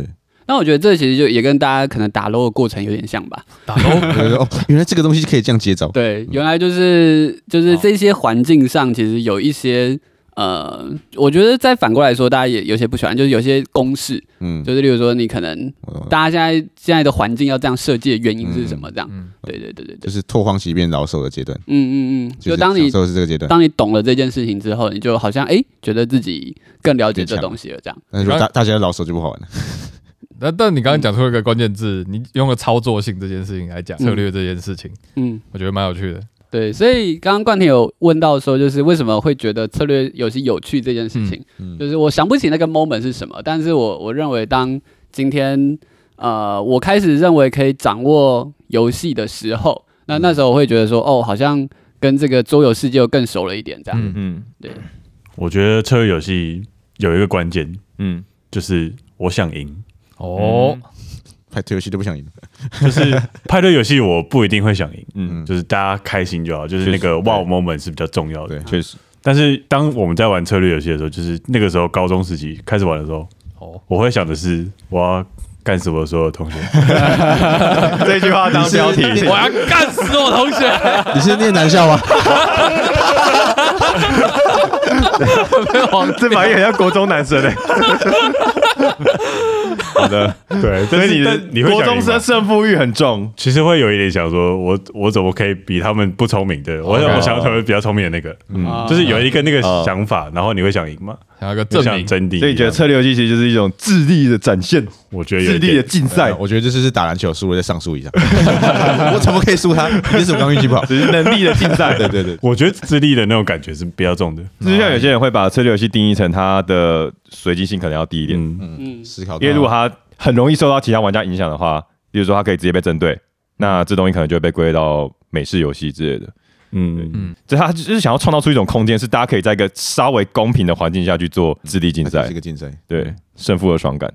那我觉得这其实就也跟大家可能打 low 的过程有点像吧。打 low 哦，原来这个东西可以这样接招，对，原来就是就是哦这些环境上，其实有一些呃，我觉得再反过来说，大家也有些不喜欢，就是有些公式，嗯，就是例如说你可能大家现在现在的环境要这样设计的原因是什么？这样，嗯，对对对对对，就是拓荒期变老手的阶段，嗯嗯嗯，就就是当你享受是这个阶段，当你懂了这件事情之后，你就好像哎、觉得自己更了解这东西了，这样。但是如果大大家的老手就不好玩了，那但你刚刚讲出了一个关键字，你用了操作性这件事情来讲策略这件事情，嗯，我觉得蛮有趣的。对，所以刚刚冠廷有问到说，就是为什么会觉得策略游戏有趣这件事情，嗯就是我想不起那个 moment 是什么，但是我我认为当今天呃我开始认为可以掌握游戏的时候，那那时候我会觉得说，哦，好像跟这个桌游世界又更熟了一点，这样。嗯嗯。对，我觉得策略游戏有一个关键，嗯，就是我想赢，哦，派对游戏都不想赢，就是派对游戏我不一定会想赢，嗯，就是大家开心就好，就是那个 wow moment 是比较重要的对。确实，但是当我们在玩策略游戏的时候，就是那个时候高中时期开始玩的时候，哦，我会想的是我要干死我所有同学。这句话当标题，我要干死我同学！你是念男校吗？这反应很像国中男生哎。好的，对，所以你的你会国中生想赢吗胜负欲很重，其实会有一点想说，我我怎么可以比他们不聪明？的？我 OK 我想成为比较聪明的那个，嗯。就是有一个那个哦想法，然后你会想赢吗？想要一个就证明。真谛。所以你觉得策略游戏其实就是一种智力的展现，我觉得有智力的点竞赛，我觉得这就是打篮球输了再上诉一下，我怎么可以输他？一定是我刚运气不好。只是能力的竞赛。对对对，我觉得智力的那种感觉是比较重的。就是像有些人会把策略游戏定义成它的随机性可能要低一点，嗯，嗯，思考到。因为如果它很容易受到其他玩家影响的话，比如说它可以直接被针对，那这东西可能就会被归类到美式游戏之类的。嗯。嗯。就他就是想要创造出一种空间，是大家可以在一个稍微公平的环境下去做智力竞赛。一，个竞赛，对胜负的爽感。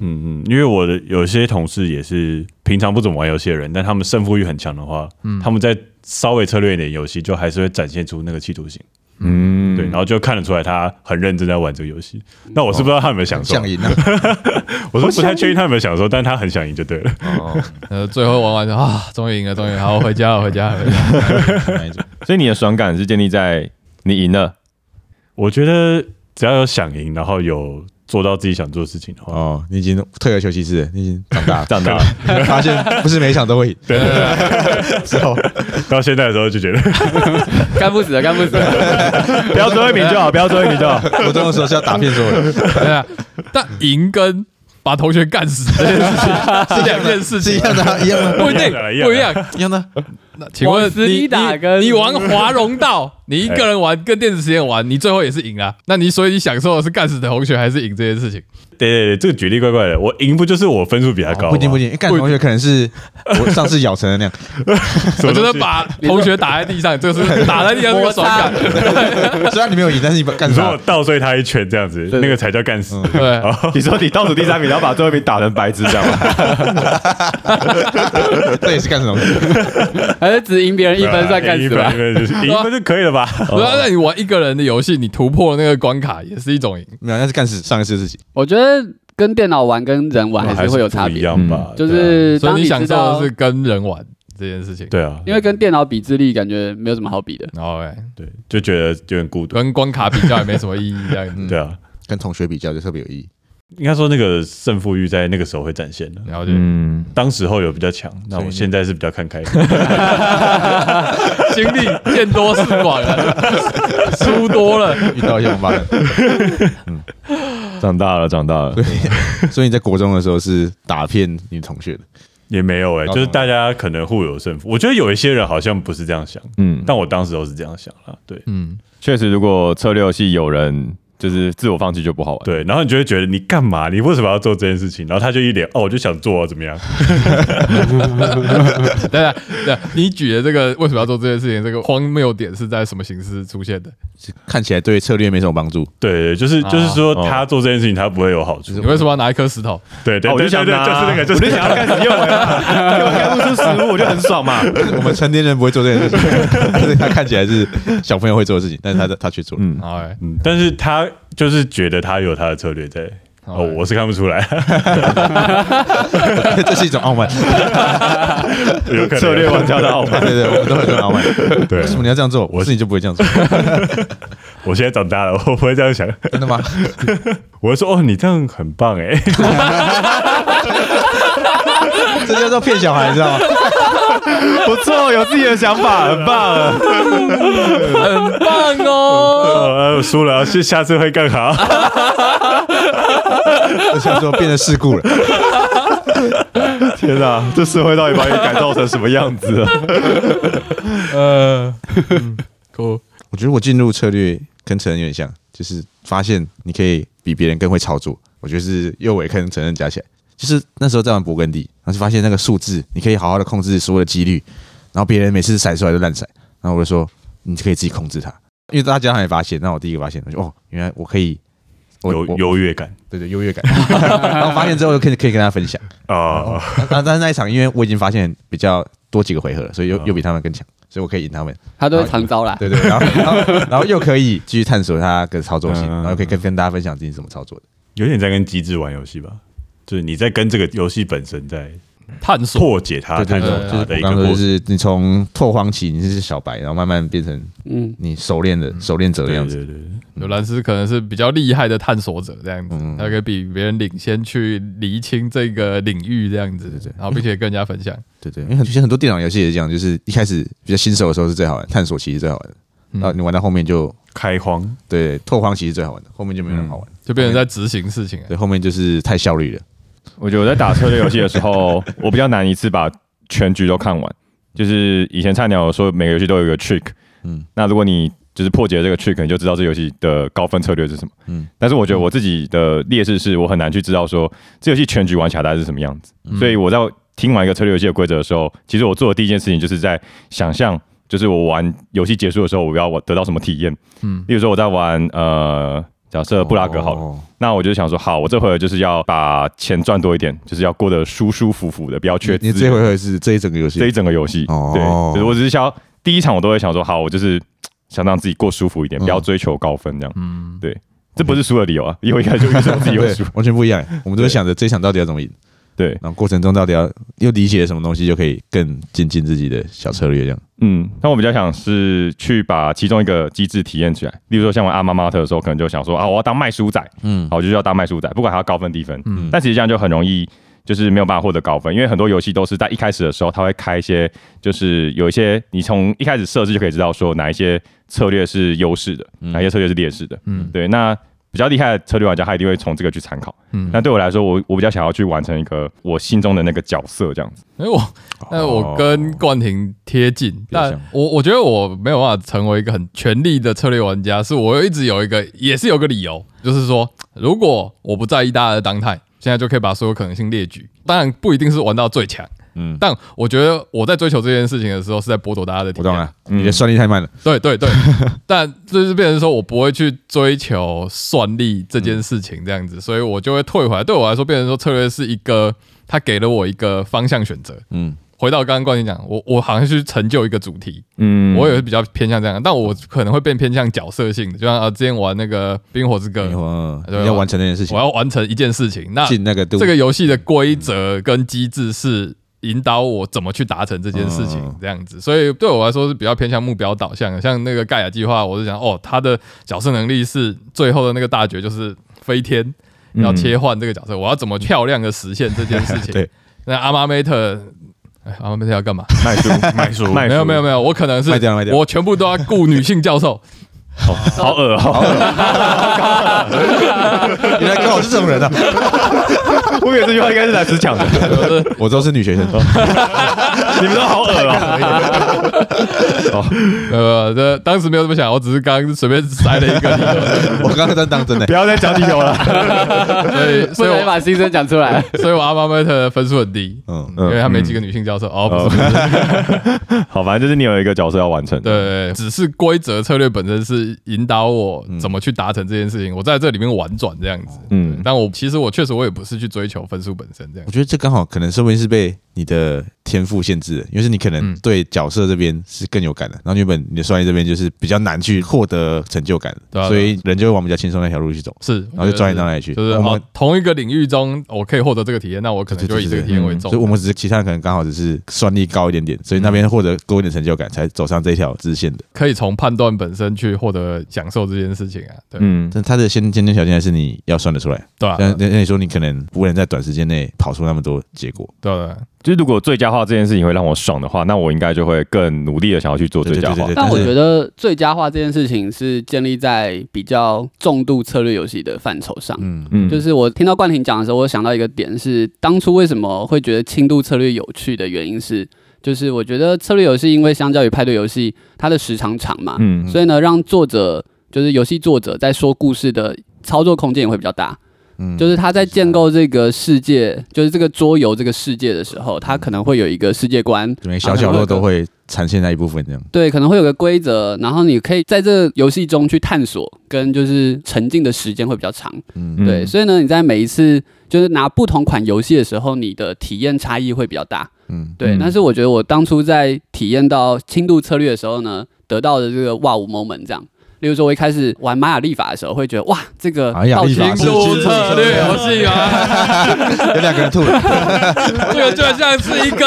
嗯嗯，因为我的有些同事也是平常不怎么玩游戏的人，但他们胜负欲很强的话，嗯。他们在稍微策略一点游戏，就还是会展现出那个企图心。嗯，对，然后就看得出来他很认真在玩这个游戏。那我是不知道他有没有享受，想赢啊！我说不太确定他有没有享受，但他很想赢就对了。哦，呃，最后玩完就啊，终于赢了，终于好，我回家了，回家了。回家所以你的爽感是建立在你赢了，我觉得只要有想赢，然后有做到自己想做的事情的话，哦，你已经退而求其次，你已经长大了，长大了。发现不是每一场都会赢。对 对对，之后到现在的时候就觉得，干不死的，干不死了。不要最后一名就好，不要最后一名就好。我这种时候是要打遍所有人，对啊，但赢跟把同学干死这件事情是两件事情，一样的啊，一样的，不一定一样一样的不一样。一样的。那请问你打跟你你玩华容道，你一个人玩跟电子实验玩，你最后也是赢啊。那你所以你享受的是干死的同学还是赢这件事情？对对对，这个举例怪怪的。我赢不就是我分数比他高吗？不一定不一定，干同学可能是我上次咬成的那样，我觉得什么东西把同学打在地上，就是打在地上这个爽感。虽然你没有赢，但是你干死你说我？倒追他一拳这样子，那个才叫干死。对，你说你倒数第三名，然后把最后一名打成白痴，这样吗？这也是干什么？还是只赢别人一分算干什么一？分就是 赢一分就可以了吧？那你玩一个人的游戏，你突破了那个关卡，也是一种赢。没有，那是干事上一次的事情。我觉得跟电脑玩跟人玩还是会有差别一别，样吧？就是当所以你享知道受的是，跟人玩这件事情。对啊，因为跟电脑比智力，感觉没有什么好比的。然后哎，对，就觉得有点孤独。跟关卡比较也没什么意义，这样子。对啊，跟同学比较就特别有意义。应该说那个胜负欲在那个时候会展现的。了解，嗯，当时候有比较强，那我现在是比较看开。经历见多识广了，输多了。遇到一些王八蛋，长大了，长大了。所以你在国中的时候是打骗你同学的。也没有哎、就是大家可能互有胜负。我觉得有一些人好像不是这样想，嗯，但我当时都是这样想了。对嗯，确实，如果策略游戏有人就是自我放弃就不好玩。对，然后你就会觉得你干嘛？你为什么要做这件事情？然后他就一脸哦，我就想做啊，怎么样？对啊，对啊，你举的这个为什么要做这件事情？这个荒谬点是在什么形式出现的？看起来对策略没什么帮助，对对，就是啊就是说哦他做这件事情他不会有好处。你为什么要拿一颗石头？对对对对对，就想拿就是那个，就是我就想要开始用了，我开不出食物，我就很爽嘛。我们成年人不会做这件事情，但是他看起来是小朋友会做的事情，但是他他却做了。嗯，但是他就是觉得他有他的策略在。哦，我是看不出来，这是一种傲慢，有可能策略玩家的傲慢。对对，我们都很傲慢。对为什么你要这样做？我是你就不会这样做，我现在长大了，我不会这样想，真的吗？我会说哦，你这样很棒哎，这叫做骗小孩，知道吗？不错，有自己的想法，很棒。很棒哦！哦，我输了，下下次会更好。我想说变成事故了。天哪，这社会到底把你改造成什么样子了？呃，cool，我觉得我进入策略跟承认有点像，就是发现你可以比别人更会操作。我觉得是右尾跟承认加起来，就是那时候在玩勃艮第，然后就发现那个数字你可以好好的控制所有的几率，然后别人每次甩出来都乱甩，然后我就说你可以自己控制它，因为大家还没发现，那我第一个发现，我就哦，原来我可以。我有优越感对对优越感，然后发现之后就可以可以跟大家分享。哦，但但是那一场，因为我已经发现比较多几个回合了，所以又又比他们更强，所以我可以赢他们。他都是常招啦。对对，然后 然后然后又可以继续探索他的操作性，嗯然后可以跟跟大家分享自己怎么操作的。有点在跟机制玩游戏吧，就是你在跟这个游戏本身在探索，破解它，对对对，探索就是我它的一就过程。是你从拓荒期你是小白，然后慢慢变成嗯，你熟练的熟练者的对样子。对对对，有兰斯可能是比较厉害的探索者，这样子，嗯他可以比别人领先去厘清这个领域，这样子，对对然后并且跟人家分享。对对，因为很其实很多电脑游戏也是这样，就是一开始比较新手的时候是最好玩，探索期是最好玩的，然后你玩到后面就开荒，对拓荒其实最好玩的，后面就没有那么好玩。就变成在执行事情了。对，后面就是太效率了。我觉得我在打策略游戏的时候，我比较难一次把全局都看完。就是以前菜鸟有说每个游戏都有一个 trick，嗯嗯，那如果你就是破解这个 trick，你就知道这游戏的高分策略是什么。嗯嗯，但是我觉得我自己的劣势是我很难去知道说这游戏全局玩起来大概是什么样子。所以我在听完一个策略游戏的规则的时候，其实我做的第一件事情就是在想象，就是我玩游戏结束的时候，我要我得到什么体验。嗯嗯，例如说我在玩呃。假设布拉格好了，哦。那我就想说，好，我这回合就是要把钱赚多一点，就是要过得舒舒服服的，不要缺。你这回合是这一整个游戏？这一整个游戏，哦。对，就是我只是想要第一场我都会想说，好，我就是想让自己过舒服一点，嗯。不要追求高分这样。嗯，对，这不是输的理由啊，因为我一开始就预设自己会 输。完全不一样。我们都会想着这一场到底要怎么赢，对，然后过程中到底要又理解了什么东西，就可以更精进自己的小策略这样。嗯，那我比较想是去把其中一个机制体验起来，例如说像玩阿妈妈特的时候，可能就想说啊，我要当卖书仔，嗯好，我就是要当卖书仔，不管它高分低分，嗯但其实这样就很容易。就是没有办法获得高分，因为很多游戏都是在一开始的时候，它会开一些，就是有一些你从一开始设置就可以知道说哪一些策略是优势的，哪一些策略是劣势的。嗯嗯，对。那比较厉害的策略玩家，他一定会从这个去参考。嗯，那对我来说，我我比较想要去完成一个我心中的那个角色，这样子。因为我，但我跟冠廷贴近，但我我觉得我没有办法成为一个很全力的策略玩家，是我一直有一个，也是有个理由，就是说，如果我不在意大家的当态，现在就可以把所有可能性列举，当然不一定是玩到最强，嗯，但我觉得我在追求这件事情的时候，是在剥夺大家的体验。我懂了，嗯你的算力太慢了。对对对，但就是变成说我不会去追求算力这件事情这样子，所以我就会退回来。对我来说，变成说策略是一个，他给了我一个方向选择。嗯，回到刚刚冠军讲，我我好像去成就一个主题，嗯我也是比较偏向这样，但我可能会变偏向角色性的，就像啊之前玩那个《冰火之歌》，嗯，对你要完成那件事情我，要完成一件事情，那进那个度。这个游戏的规则跟机制是引导我怎么去达成这件事情嗯，这样子，所以对我来说是比较偏向目标导向的。像那个盖亚计划，我是想哦，他的角色能力是最后的那个大绝就是飞天，嗯要切换这个角色，我要怎么漂亮的实现这件事情？对，那阿妈梅特。哎，阿妈梅特要干嘛？卖书，卖书没有没有没有，我可能是我全部都要雇女性教授。好恶哦！原来刚好是这种人啊！我以为这句话应该是来吃讲的，我都是女学生，你们都好恶哦！呃，这当时没有这么想，我只是刚刚随便塞了一个理由，我刚刚在当真的不。要再讲理由了。所以不所以我能把心声讲出来。所以我阿妈梅特的分数很低，嗯，因为他没几个女性教授。哦，不是，好，反正就是你有一个角色要完成。对只是规则策略本身是引导我怎么去达成这件事情，我在这里面玩转这样子。嗯，但我其实我确实我也不是去追求分数本身这样我。觉得这刚好可能说明是被你的天赋限制的，因为是你可能嗯对角色这边是更有感的，然后原本你的算力这边就是比较难去获得成就感的，所以人就会往比较轻松那条路去走，是，然后就钻研到那里去。就是我们哦，同一个领域中，我可以获得这个体验，那我可能就以这个体验为重所以。我们只是其他人可能刚好只是算力高一点点，所以那边获得多一点成就感，才走上这条支线的。可以从判断本身去获得享受这件事情啊，对嗯，但它的先先天条件还是你要算得出来。对那那你说你可能不能在短时间内跑出那么多结果，对就是如果最佳化这件事情会让我爽的话，那我应该就会更努力的想要去做最佳化。但我觉得最佳化这件事情是建立在比较重度策略游戏的范畴上。嗯，嗯就是我听到冠廷讲的时候，我想到一个点是，当初为什么会觉得轻度策略有趣的原因是，就是我觉得策略游戏因为相较于派对游戏，它的时长长嘛，嗯所以呢，让作者就是游戏作者在说故事的操作空间也会比较大。嗯就是他在建构这个世界，就是这个桌游这个世界的时候，他可能会有一个世界观，每小角落都会呈现那一部分这样。对，可能会有个规则，然后你可以在这游戏中去探索，跟就是沉浸的时间会比较长。嗯，嗯。对，所以呢，你在每一次就是拿不同款游戏的时候，你的体验差异会比较大。嗯，对，嗯。但是我觉得我当初在体验到轻度策略的时候呢，得到的这个哇呜 moment 这样，例如说，我一开始玩玛雅历法的时候，会觉得哇，这个玛雅历法是策略游戏啊，有两个人吐。了，这个就像是一个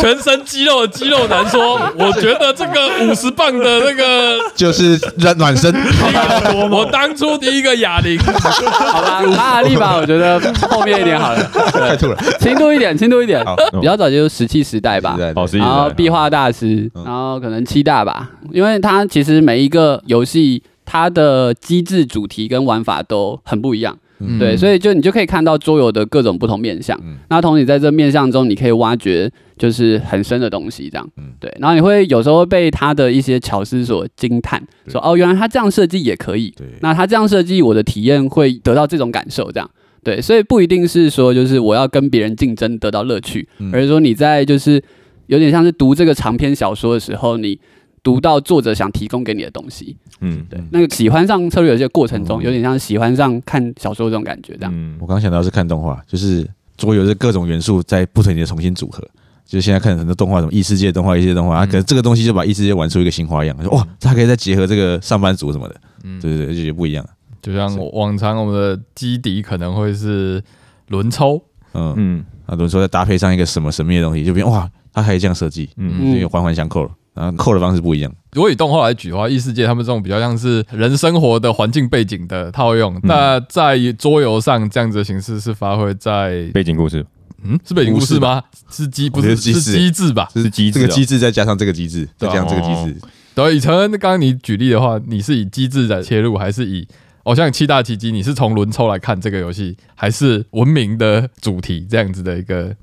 全身肌肉的肌肉男说，我觉得这个五十磅的那个，就是暖暖身。我当初第一个哑铃，好吧，玛雅历法我觉得后面一点好了，太吐了。轻度一点，轻度一点，比较早就是石器时代吧。然后壁画大师，然后可能七大吧，因为他其实每一个游戏它的机制、主题跟玩法都很不一样，嗯对，所以就你就可以看到桌游的各种不同面向。嗯那同时在这面向中，你可以挖掘就是很深的东西，这样嗯，对。然后你会有时候被他的一些巧思所惊叹，说哦，原来他这样设计也可以。那他这样设计，我的体验会得到这种感受，这样。对，所以不一定是说就是我要跟别人竞争得到乐趣，嗯而是说你在就是有点像是读这个长篇小说的时候，你读到作者想提供给你的东西。嗯对，那个喜欢上策略游戏的过程中，嗯有点像喜欢上看小说这种感觉，这样。嗯。我刚刚想到是看动画，就是桌游是各种元素在不停的重新组合。就是现在看很多动画，什么异世界动画、异世界动画，啊可能这个东西就把异世界玩出一个新花样，说哇，它可以再结合这个上班族什么的，嗯。对对对，就觉得不一样。就像往常我们的基底可能会是轮抽，嗯，嗯。啊，轮抽再搭配上一个什么神秘的东西，就变哇，它可以这样设计，嗯。嗯，环环相扣了，然后扣的方式不一样。如果以动画来举的话，异世界他们这种比较像是人生活的环境背景的套用，嗯那在桌游上这样子的形式是发挥在背景故事嗯是背景故事吗？是机不是是机制机制吧？就是机制哦这个机制再加上这个机制，再加上这个机制，对，以成刚刚你举例的话，你是以机制来切入，还是以哦像七大奇迹，你是从轮抽来看这个游戏，还是文明的主题这样子的一个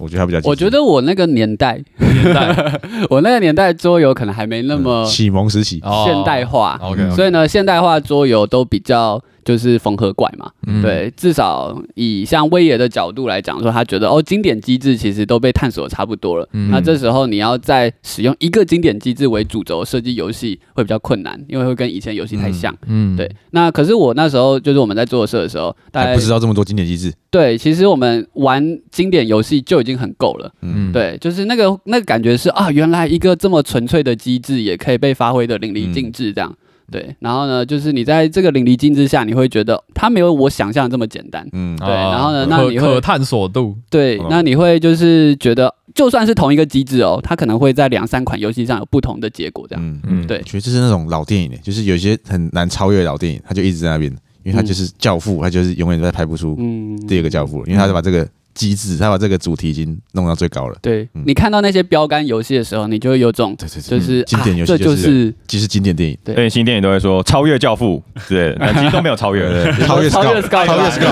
我觉得他比较。我觉得我那个年代，年代？我那个年代桌游可能还没那么启蒙时期，哦现代化，OK，所以呢，现代化桌游都比较就是缝合怪嘛。嗯对，至少以像威爷的角度来讲，说他觉得哦，经典机制其实都被探索得差不多了。嗯那这时候你要再使用一个经典机制为主轴设计游戏，会比较困难，因为会跟以前游戏太像。嗯对，那可是我那时候就是我们在做社的时候，大家不知道这么多经典机制。对，其实我们玩经典游戏就已经很够了。嗯。对，就是那个那个感觉是啊，原来一个这么纯粹的机制也可以被发挥的淋漓尽致，这样。对，然后呢，就是你在这个淋漓尽致下，你会觉得它没有我想象的这么简单。嗯，对然后呢哦那你会可可探索度，哦，对那你会就是觉得，就算是同一个机制哦，它可能会在两三款游戏上有不同的结果，这样。嗯。嗯。对。我觉得这是那种老电影诶，就是有些很难超越老电影，它就一直在那边，因为它就是教父，它就是永远都在拍不出嗯，第二个教父，因为他就把这个机制，他把这个主题已经弄到最高了。对嗯。你看到那些标杆游戏的时候，你就会有种对对对，就是经典游戏就是是就是经典电影，对。对新电影都会说超越教父，对，但其实都没有超越。超越超越 Sky，超越 Sky，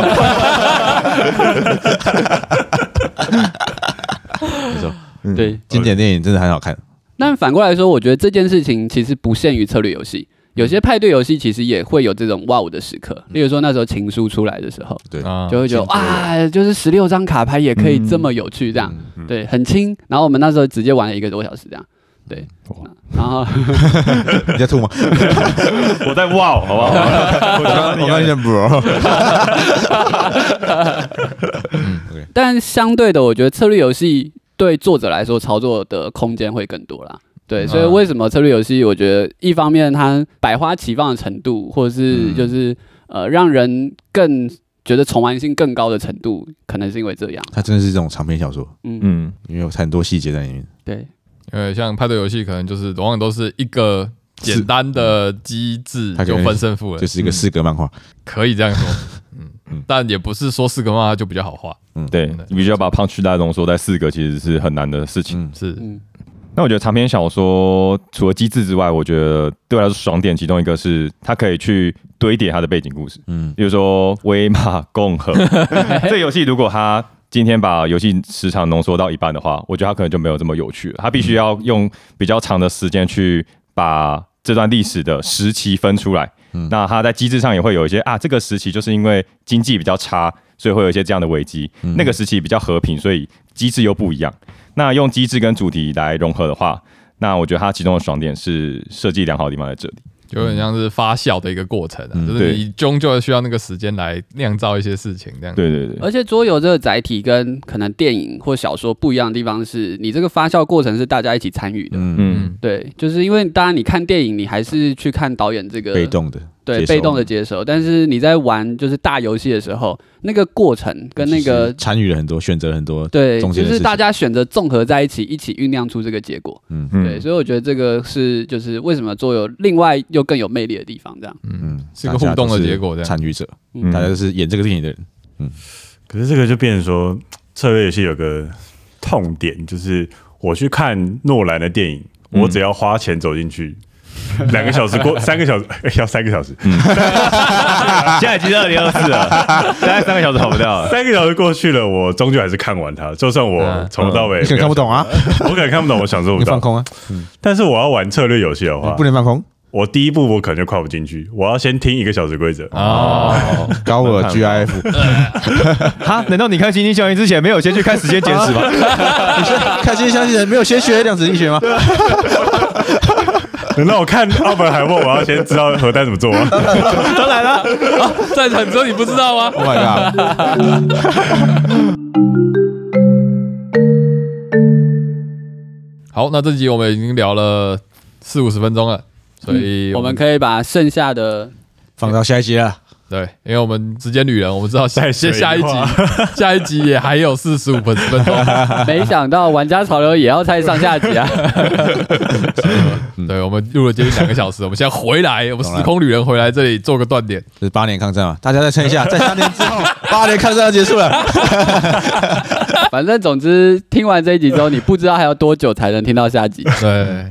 没错，对。经典电影真的很好看。但反过来说，我觉得这件事情其实不限于策略游戏，有些派对游戏其实也会有这种哇哦的时刻。例如说那时候情书出来的时候，对，啊就会觉得进阶哇，就是十六张卡牌也可以这么有趣，这样、嗯对，很轻。然后我们那时候直接玩了一个多小时，这样对。然后 你在吐吗？我在哇哦，好不好？我刚刚我刚才 bro，但相对的，我觉得策略游戏对作者来说操作的空间会更多啦。对，所以为什么策略游戏？我觉得一方面它百花齐放的程度，或者是嗯。就是、呃让人更觉得重玩性更高的程度，可能是因为这样。它真的是这种长篇小说，嗯，嗯，因为有很多细节在里面。对，因为像派对游戏可能就是往往都是一个简单的机制就它可能分胜负了，就是一个四格漫画，可以这样说，嗯。嗯但也不是说四格漫画就比较好画，嗯。对。嗯。你必须要把 punch 大浓缩在四格，其实是很难的事情。嗯，是。嗯那我觉得长篇小说除了机制之外，我觉得对我来说爽点，其中一个是它可以去堆叠它的背景故事，嗯，比如说威马共和 这个游戏，如果它今天把游戏时长浓缩到一半的话，我觉得它可能就没有这么有趣了。它必须要用比较长的时间去把这段历史的时期分出来。嗯那它在机制上也会有一些啊，这个时期就是因为经济比较差，所以会有一些这样的危机。嗯那个时期比较和平，所以机制又不一样。那用机制跟主题来融合的话，那我觉得它其中的爽点是设计良好的地方在这里。就有点像是发酵的一个过程啊，嗯就是对你终究需要那个时间来酿造一些事情，这样。对对对，而且桌游这个载体跟可能电影或小说不一样的地方是，你这个发酵过程是大家一起参与的。嗯，嗯，对，就是因为当然你看电影，你还是去看导演这个被动的，对被动的接受，但是你在玩就是大游戏的时候，那个过程跟那个参与了很多，选择了很多，对，就是大家选择综合在一起，一起酝酿出这个结果。嗯。嗯。对，所以我觉得这个是就是为什么桌游另外又更有魅力的地方，这样。嗯，是个互动的结果。这样参与者，嗯。大家都是演这个电影的人，嗯。可是这个就变成说，策略游戏有个痛点，就是我去看诺兰的电影，嗯。我只要花钱走进去，两个小时过，三个小时、哎要三个小时，现在已经是二零二四了，大概三个小时跑不掉了。三个小时过去了，我终究还是看完它，就算我嗯从头到尾你可能看不懂啊，我可能看不懂，我享受不到。你放空啊，但是我要玩策略游戏的你话不，能放空，我第一步我可能就跨不进去，我要先听一个小时规则。哦，高尔 GIF，哈？难道你看《星际效应》之前没有先去看时间简史吗？你是看新相信人没有先学量子力学吗？难道我看奥本海默，我要先知道核弹怎么做吗？当然了，在场你说你不知道吗？Oh my god！好，那这集我们已经聊了四五十分钟了，所以我们可以把剩下的放到下一集了，对，因为我们时间旅人，我们知道下再水下一集 下一集也还有四十五分分钟，没想到玩家潮流也要猜上下集啊！对，我们录了接近两个小时，我们现在回来，我们时空旅人回来这里做个断点。这是八年抗战嘛，大家再撑一下，在三年之后，八年抗战要结束了。反正总之听完这一集之后，你不知道还要多久才能听到下集。对，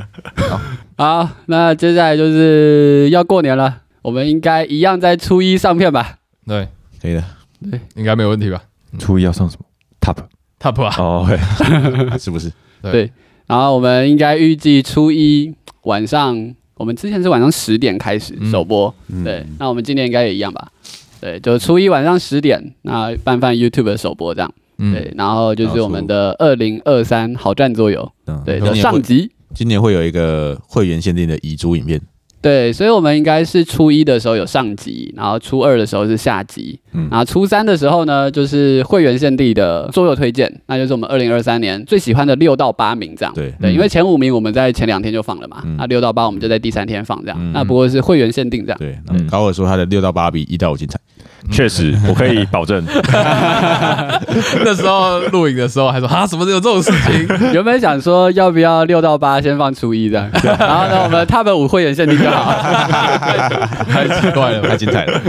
好，那接下来就是要过年了，我们应该一样在初一上片吧？对，可以的，对。应该没有问题吧？初一要上什么？Top？Top 啊，哦，对 是不是？对。对，然后我们应该预计初一晚上，我们之前是晚上十点开始嗯。首播，对，那我们今年应该也一样吧？对，就初一晚上十点，那拌饭 YouTube 的首播这样，嗯，对，然后就是我们的二零二三好战桌游，嗯，对的上集。今年会有一个会员限定的遗珠影片，对，所以我们应该是初一的时候有上集，然后初二的时候是下集，嗯。然后初三的时候呢，就是会员限定的桌游推荐，那就是我们二零二三年最喜欢的六到八名这样。对。对，因为前五名我们在前两天就放了嘛，嗯。那六到八我们就在第三天放这样，嗯。那不过是会员限定这样。对，高尔说他的六到八比一到五精彩，确实，我可以保证。那时候录影的时候还说啊，怎么有这种事情？原本想说要不要六到八先放初一这样，然后呢我们 Top 五会员限定就好。太奇怪了太。精彩了。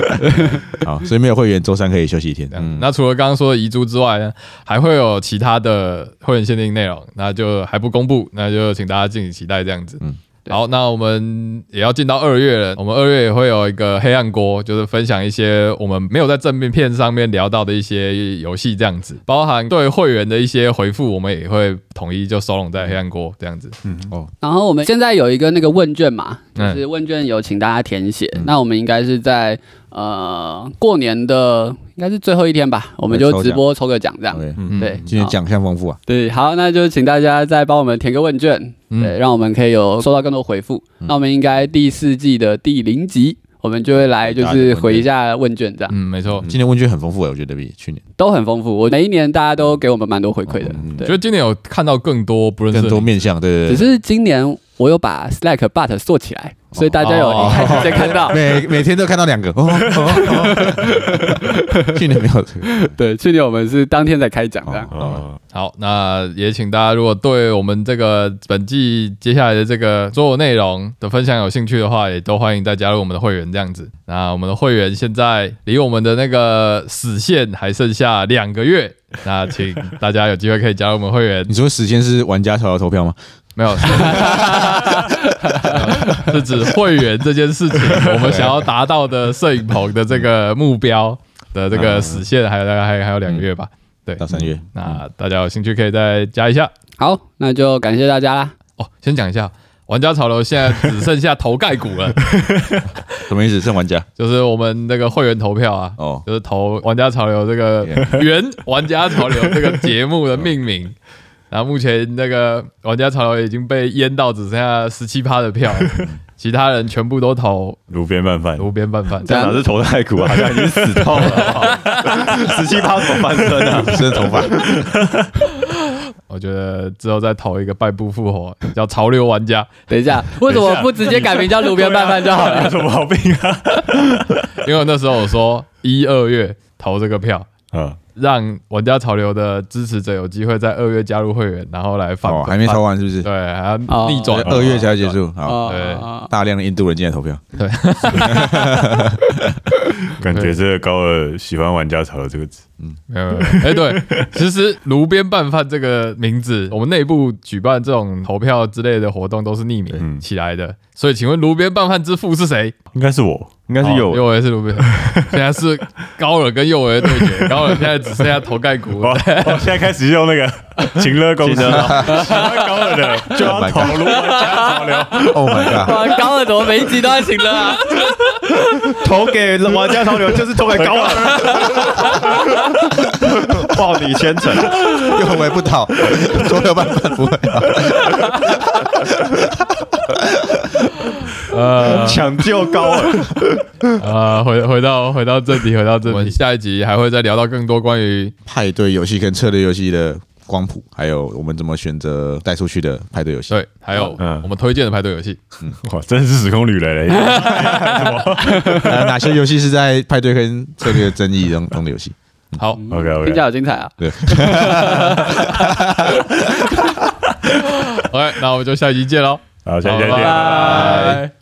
好，所以没有会员，周三可以休息一天。嗯，那除了刚刚说的遗珠之外呢，还会有其他的会员限定内容，那就还不公布，那就请大家敬请期待这样子。嗯好，那我们也要进到二月了，我们二月也会有一个黑暗锅，就是分享一些我们没有在正面片上面聊到的一些游戏这样子，包含对会员的一些回复，我们也会统一就收拢在黑暗锅这样子。嗯哦然后我们现在有一个那个问卷嘛，就嗯是问卷有请大家填写。那我们应该是在呃过年的应该是最后一天吧，我们就直播抽个奖这样。对，今天奖项丰富啊，对，好，那就请大家再帮我们填个问卷，嗯对，让我们可以有收到更多回复。那我们应该第四季的第零集，我们就会来就是回一下问卷，这样嗯，没错。今年问卷很丰富欸，我觉得比去年都很丰富。我每一年大家都给我们蛮多回馈的，觉得对。今年有看到更多不认识更多面向，对只。是今年我有把 Slack but 做起来，所以大家有哦一开始先看到。每每天都看到两个，哦哦 去年没有这个，对，去年我们是当天才开奖这样。哦，好，那也请大家如果对我们这个本季接下来的这个所有内容的分享有兴趣的话，也都欢迎再加入我们的会员这样子。那我们的会员现在离我们的那个死线还剩下两个月，那请大家有机会可以加入我们会员你。说时间是玩家投票投票吗？没有，是 是指会员这件事情，我们想要达到的摄影棚的这个目标的这个实现，还有大概还还有两个月吧。对，到三月，那大家有兴趣可以再加一下。好，那就感谢大家啦。哦，先讲一下，玩家潮流现在只剩下头盖骨了，什么意思？剩玩家 就是我们那个会员投票啊，哦，就是投玩家潮流这个原玩家潮流这个节目的命名。然后目前那个玩家潮流已经被淹到只剩下十七趴的票，其他人全部都投路边拌饭，路边拌饭。这样哪是投太苦啊？好像已经死透了，十七趴怎么翻身啊？真的头发，我觉得之后再投一个败部复活，叫潮流玩家，等一下，为什么不直接改名叫路边拌饭就好了有？什么毛病啊？因为那时候我说一二月投这个票，嗯，让玩家潮流的支持者有机会在二月加入会员，然后来反哦，还没投完是不是？对，还要哦逆转。二月才结束，好，哦对。哦大量的印度人进来投票，对。感觉这个高尔喜欢玩家潮流这个词，没有，没有哎，对，其实炉边拌饭这个名字，我们内部举办这种投票之类的活动都是匿名嗯。起来的，所以请问炉边拌饭之父是谁？应该是我，应该是有哦右。维是炉边，现在是高尔跟右维对决，高尔现在只剩下头盖骨。我，我现在开始用那个 情乐公司，高尔的。就要投入玩家潮流，Oh my god！哇，高尔怎么每一集都在请了啊？投给玩家潮流，就是投给高尔，报你千层。又回不倒，所有办法不会啊。呃抢救高尔，呃，回回到回到正题，回到正题，下一集还会再聊到更多关于派对游戏跟策略游戏的光谱，还有我们怎么选择带出去的派对游戏。对，还有嗯我们推荐的派对游戏。嗯哇，真是时空旅人嘞！呃哪些游戏是在派对跟策略争议中中的游戏？好，OK 听起来好精彩啊！对 OK，那我们就下集见喽，好，下期再见，拜拜。拜。